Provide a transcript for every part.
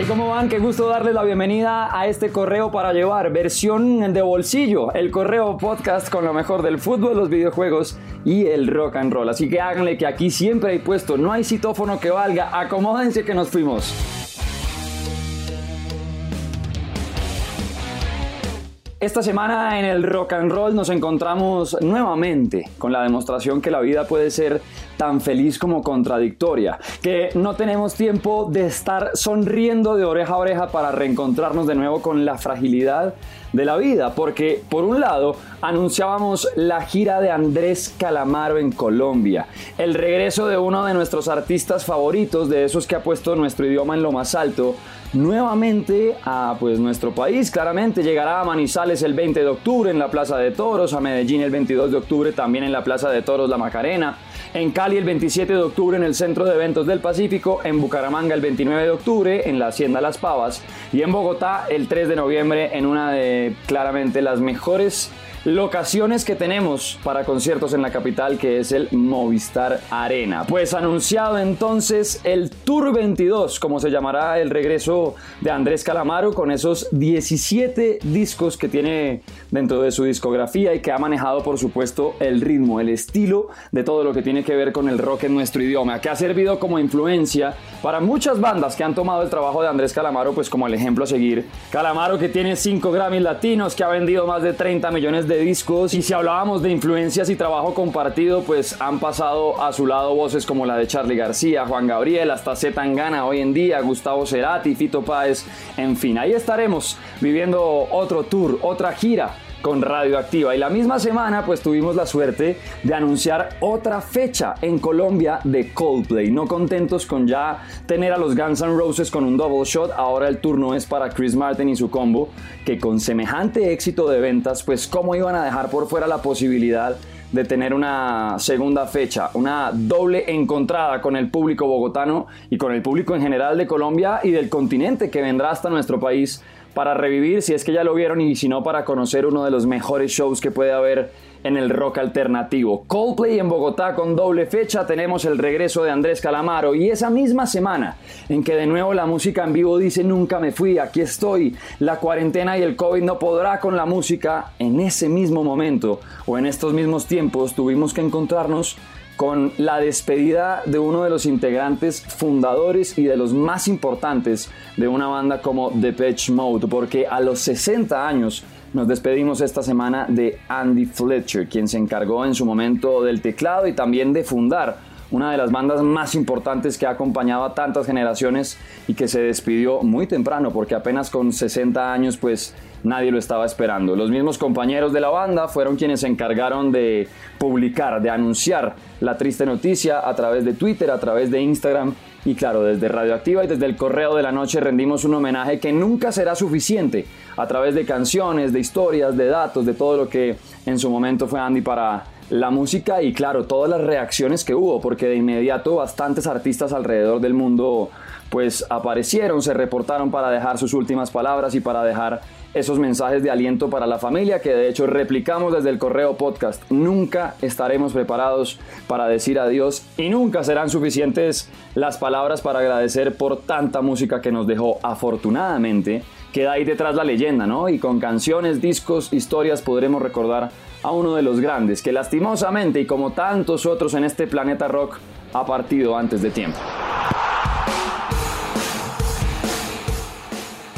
Hey, ¿cómo van? Qué gusto darles la bienvenida a este correo para llevar, versión de bolsillo, el correo podcast con lo mejor del fútbol, los videojuegos y el rock and roll. Así que háganle que aquí siempre hay puesto, no hay citófono que valga, acomódense que nos fuimos. Esta semana en el rock and roll nos encontramos nuevamente con la demostración que la vida puede ser tan feliz como contradictoria, que no tenemos tiempo de estar sonriendo de oreja a oreja para reencontrarnos de nuevo con la fragilidad de la vida, porque por un lado anunciábamos la gira de Andrés Calamaro en Colombia, el regreso de uno de nuestros artistas favoritos, de esos que ha puesto nuestro idioma en lo más alto, nuevamente a pues nuestro país. Claramente llegará a Manizales el 20 de octubre en la Plaza de Toros, a Medellín el 22 de octubre también en la Plaza de Toros La Macarena, en Cali el 27 de octubre en el Centro de Eventos del Pacífico, en Bucaramanga el 29 de octubre en la Hacienda Las Pavas y en Bogotá el 3 de noviembre en una de claramente las mejores locaciones que tenemos para conciertos en la capital, que es el Movistar Arena. Pues anunciado entonces el Tour 22, como se llamará el regreso de Andrés Calamaro, con esos 17 discos que tiene dentro de su discografía y que ha manejado, por supuesto, el ritmo, el estilo de todo lo que tiene que ver con el rock en nuestro idioma, que ha servido como influencia para muchas bandas que han tomado el trabajo de Andrés Calamaro, pues como el ejemplo a seguir. Calamaro que tiene 5 Grammys latinos, que ha vendido más de 30 millones de discos. Y si hablábamos de influencias y trabajo compartido, pues han pasado a su lado voces como la de Charlie García, Juan Gabriel, hasta Z Tangana hoy en día, Gustavo Cerati, Fito Páez, en fin, ahí estaremos viviendo otro tour, otra gira con Radioactiva. Y la misma semana pues tuvimos la suerte de anunciar otra fecha en Colombia de Coldplay. No contentos con ya tener a los Guns N' Roses con un double shot, ahora el turno es para Chris Martin y su combo, que con semejante éxito de ventas pues cómo iban a dejar por fuera la posibilidad de tener una segunda fecha, una doble encontrada con el público bogotano y con el público en general de Colombia y del continente que vendrá hasta nuestro país para revivir, si es que ya lo vieron, y si no, para conocer uno de los mejores shows que puede haber en el rock alternativo. Coldplay en Bogotá con doble fecha, tenemos el regreso de Andrés Calamaro. Y esa misma semana en que de nuevo la música en vivo dice nunca me fui, aquí estoy, la cuarentena y el COVID no podrá con la música, en ese mismo momento o en estos mismos tiempos tuvimos que encontrarnos con la despedida de uno de los integrantes fundadores y de los más importantes de una banda como Depeche Mode, porque a los 60 años nos despedimos esta semana de Andy Fletcher, quien se encargó en su momento del teclado y también de fundar una de las bandas más importantes que ha acompañado a tantas generaciones y que se despidió muy temprano porque apenas con 60 años pues nadie lo estaba esperando. Los mismos compañeros de la banda fueron quienes se encargaron de publicar, de anunciar la triste noticia a través de Twitter, a través de Instagram y claro, desde Radioactiva y desde el Correo de la Noche rendimos un homenaje que nunca será suficiente a través de canciones, de historias, de datos, de todo lo que en su momento fue Andy para la música y claro, todas las reacciones que hubo, porque de inmediato bastantes artistas alrededor del mundo pues aparecieron, se reportaron para dejar sus últimas palabras y para dejar esos mensajes de aliento para la familia que de hecho replicamos desde el correo podcast. Nunca estaremos preparados para decir adiós y nunca serán suficientes las palabras para agradecer por tanta música que nos dejó afortunadamente. Queda ahí detrás la leyenda, ¿no? Y con canciones, discos, historias podremos recordar a uno de los grandes que lastimosamente y como tantos otros en este planeta rock ha partido antes de tiempo.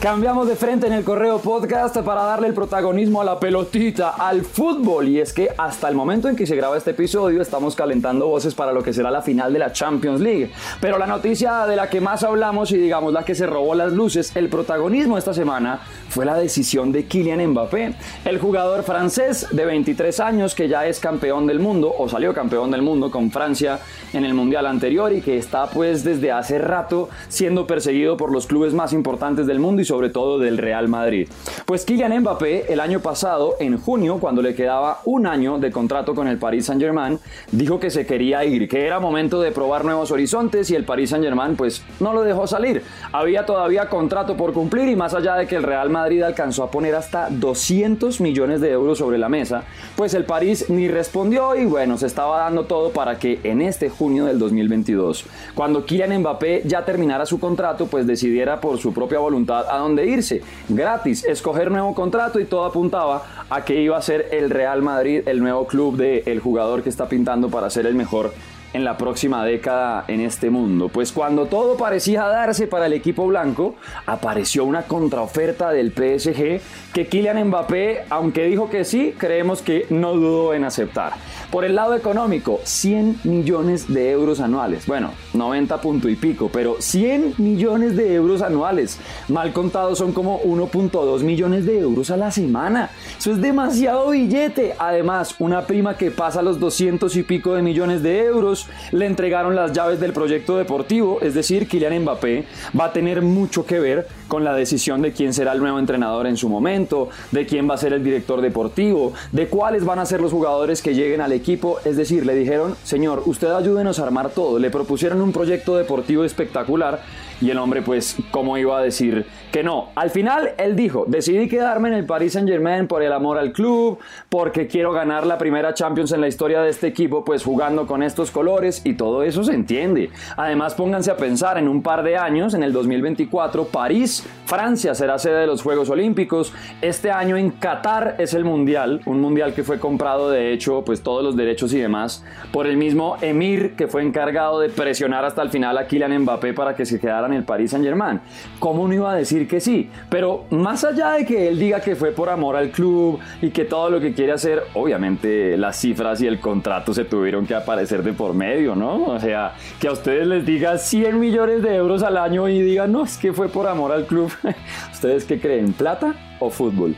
Cambiamos de frente en el correo podcast para darle el protagonismo a la pelotita, al fútbol. Y es que hasta el momento en que se graba este episodio estamos calentando voces para lo que será la final de la Champions League. Pero la noticia de la que más hablamos y digamos la que se robó las luces, el protagonismo esta semana fue la decisión de Kylian Mbappé, el jugador francés de 23 años que ya es campeón del mundo o salió campeón del mundo con Francia en el Mundial anterior y que está pues desde hace rato siendo perseguido por los clubes más importantes del mundo y sobre todo del Real Madrid. Pues Kylian Mbappé el año pasado, en junio, cuando le quedaba un año de contrato con el Paris Saint Germain, dijo que se quería ir, que era momento de probar nuevos horizontes y el Paris Saint Germain pues no lo dejó salir. Había todavía contrato por cumplir y más allá de que el Real Madrid alcanzó a poner hasta 200 millones de euros sobre la mesa, pues el París ni respondió y bueno, se estaba dando todo para que en este junio del 2022, cuando Kylian Mbappé ya terminara su contrato, pues decidiera por su propia voluntad a dónde irse, gratis, escoger nuevo contrato y todo apuntaba a que iba a ser el Real Madrid el nuevo club del jugador que está pintando para ser el mejor en la próxima década en este mundo. Pues cuando todo parecía darse para el equipo blanco, apareció una contraoferta del PSG que Kylian Mbappé, aunque dijo que sí, creemos que no dudó en aceptar. Por el lado económico, 100 millones de euros anuales. Bueno, 90 punto y pico, pero 100 millones de euros anuales. Mal contados son como 1.2 millones de euros a la semana. Eso es demasiado billete. Además, una prima que pasa los 200 y pico de millones de euros le entregaron las llaves del proyecto deportivo, es decir, Kylian Mbappé va a tener mucho que ver con la decisión de quién será el nuevo entrenador en su momento, de quién va a ser el director deportivo, de cuáles van a ser los jugadores que lleguen al equipo. Es decir, le dijeron, señor, usted ayúdenos a armar todo. Le propusieron un proyecto deportivo espectacular y el hombre, pues, ¿cómo iba a decir que no? Al final, él dijo, decidí quedarme en el Paris Saint Germain por el amor al club, porque quiero ganar la primera Champions en la historia de este equipo, pues jugando con estos colores y todo eso se entiende. Además, pónganse a pensar, en un par de años, en el 2024, París, Francia será sede de los Juegos Olímpicos. Este año en Qatar es el Mundial, un Mundial que fue comprado, de hecho, pues todos los derechos y demás, por el mismo Emir, que fue encargado de presionar hasta el final a Kylian Mbappé para que se quedara en el Paris Saint Germain. ¿Cómo no iba a decir que sí? Pero más allá de que él diga que fue por amor al club y que todo lo que quiere hacer, obviamente las cifras y el contrato se tuvieron que aparecer de por medio, ¿no? O sea, que a ustedes les diga 100 millones de euros al año y digan, no, es que fue por amor al club. ¿Ustedes qué creen? ¿Plata o fútbol?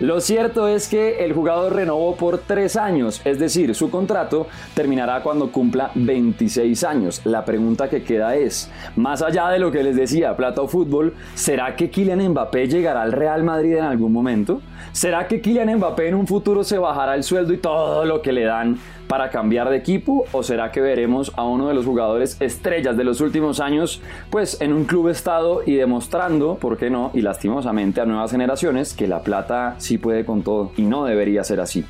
Lo cierto es que el jugador renovó por tres años, es decir, su contrato terminará cuando cumpla 26 años. La pregunta que queda es, más allá de lo que les decía, plata o fútbol, ¿será que Kylian Mbappé llegará al Real Madrid en algún momento? ¿Será que Kylian Mbappé en un futuro se bajará el sueldo y todo lo que le dan para cambiar de equipo o será que veremos a uno de los jugadores estrellas de los últimos años pues en un club estado y demostrando, por qué no, y lastimosamente a nuevas generaciones que la plata sí puede con todo y no debería ser así.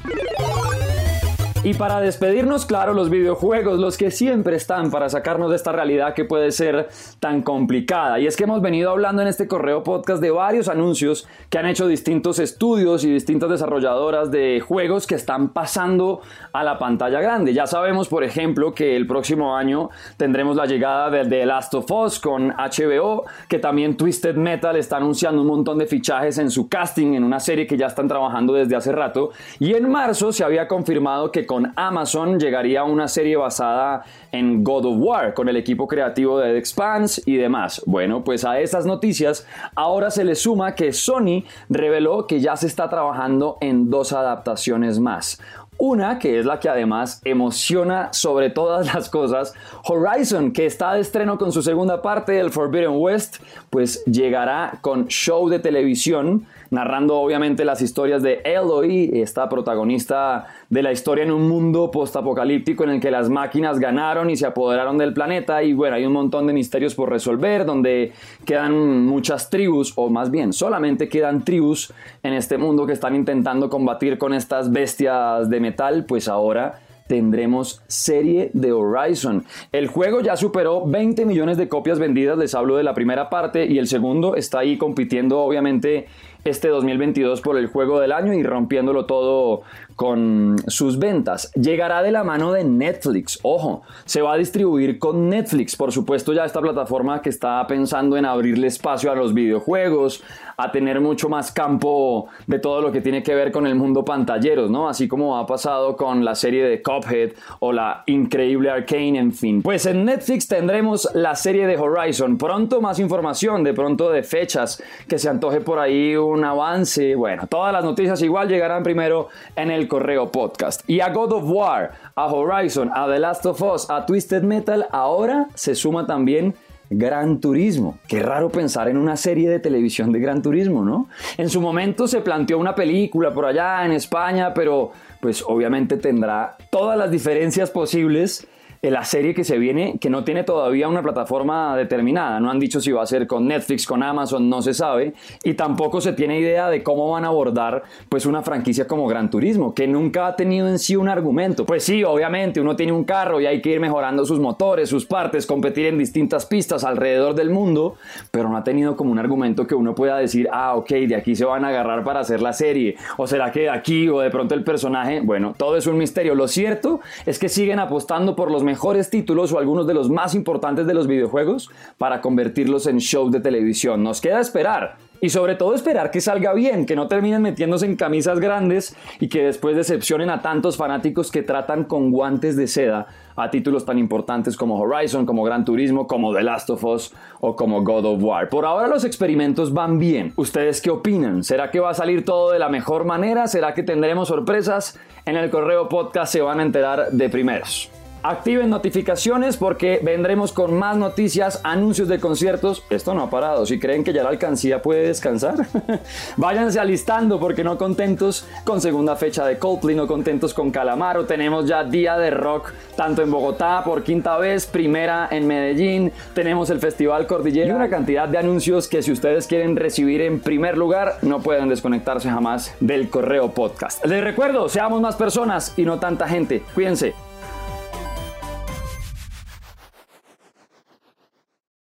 Y para despedirnos, claro, los videojuegos, los que siempre están para sacarnos de esta realidad que puede ser tan complicada. Y es que hemos venido hablando en este correo podcast de varios anuncios que han hecho distintos estudios y distintas desarrolladoras de juegos que están pasando a la pantalla grande. Ya sabemos, por ejemplo, que el próximo año tendremos la llegada de The Last of Us con HBO, que también Twisted Metal está anunciando un montón de fichajes en su casting en una serie que ya están trabajando desde hace rato. Y en marzo se había confirmado que con Amazon llegaría una serie basada en God of War, con el equipo creativo de The y demás. Bueno, pues a estas noticias ahora se le suma que Sony reveló que ya se está trabajando en dos adaptaciones más. Una que es la que además emociona sobre todas las cosas, Horizon, que está de estreno con su segunda parte del Forbidden West, pues llegará con show de televisión narrando obviamente las historias de Eloy, esta protagonista de la historia en un mundo postapocalíptico en el que las máquinas ganaron y se apoderaron del planeta y bueno, hay un montón de misterios por resolver donde quedan muchas tribus o más bien solamente quedan tribus en este mundo que están intentando combatir con estas bestias de metal, pues ahora tendremos serie de Horizon. El juego ya superó 20 millones de copias vendidas, les hablo de la primera parte, y el segundo está ahí compitiendo obviamente este 2022 por el juego del año y rompiéndolo todo con sus ventas. Llegará de la mano de Netflix. Ojo, se va a distribuir con Netflix. Por supuesto, ya esta plataforma que está pensando en abrirle espacio a los videojuegos, a tener mucho más campo de todo lo que tiene que ver con el mundo pantalleros, ¿no? Así como ha pasado con la serie de Cuphead o la increíble Arcane, en fin. Pues en Netflix tendremos la serie de Horizon. Pronto más información, de pronto de fechas, que se antoje por ahí un avance. Bueno, todas las noticias igual llegarán primero en el correo podcast. Y a God of War, a Horizon, a The Last of Us, a Twisted Metal, ahora se suma también Gran Turismo. Qué raro pensar en una serie de televisión de Gran Turismo, ¿no? En su momento se planteó una película por allá en España, pero pues obviamente tendrá todas las diferencias posibles la serie que se viene, que no tiene todavía una plataforma determinada. No han dicho si va a ser con Netflix, con Amazon, no se sabe. Y tampoco se tiene idea de cómo van a abordar pues una franquicia como Gran Turismo, que nunca ha tenido en sí un argumento. Pues sí, obviamente uno tiene un carro y hay que ir mejorando sus motores, sus partes, competir en distintas pistas alrededor del mundo, pero no ha tenido como un argumento que uno pueda decir, ah, ok, de aquí se van a agarrar para hacer la serie. O será que de aquí o de pronto el personaje, bueno, todo es un misterio. Lo cierto es que siguen apostando por los mejores títulos o algunos de los más importantes de los videojuegos para convertirlos en shows de televisión. Nos queda esperar. Y sobre todo esperar que salga bien, que no terminen metiéndose en camisas grandes y que después decepcionen a tantos fanáticos que tratan con guantes de seda a títulos tan importantes como Horizon, como Gran Turismo, como The Last of Us o como God of War. Por ahora los experimentos van bien. ¿Ustedes qué opinan? ¿Será que va a salir todo de la mejor manera? ¿Será que tendremos sorpresas? En el correo podcast se van a enterar de primeros. Activen notificaciones porque vendremos con más noticias, anuncios de conciertos. Esto no ha parado. Si creen que ya la alcancía puede descansar, váyanse alistando porque no contentos con segunda fecha de Coldplay, no contentos con Calamaro. Tenemos ya día de rock tanto en Bogotá por quinta vez, primera en Medellín. Tenemos el Festival Cordillera y una cantidad de anuncios que si ustedes quieren recibir en primer lugar, no pueden desconectarse jamás del correo podcast. Les recuerdo, seamos más personas y no tanta gente. Cuídense.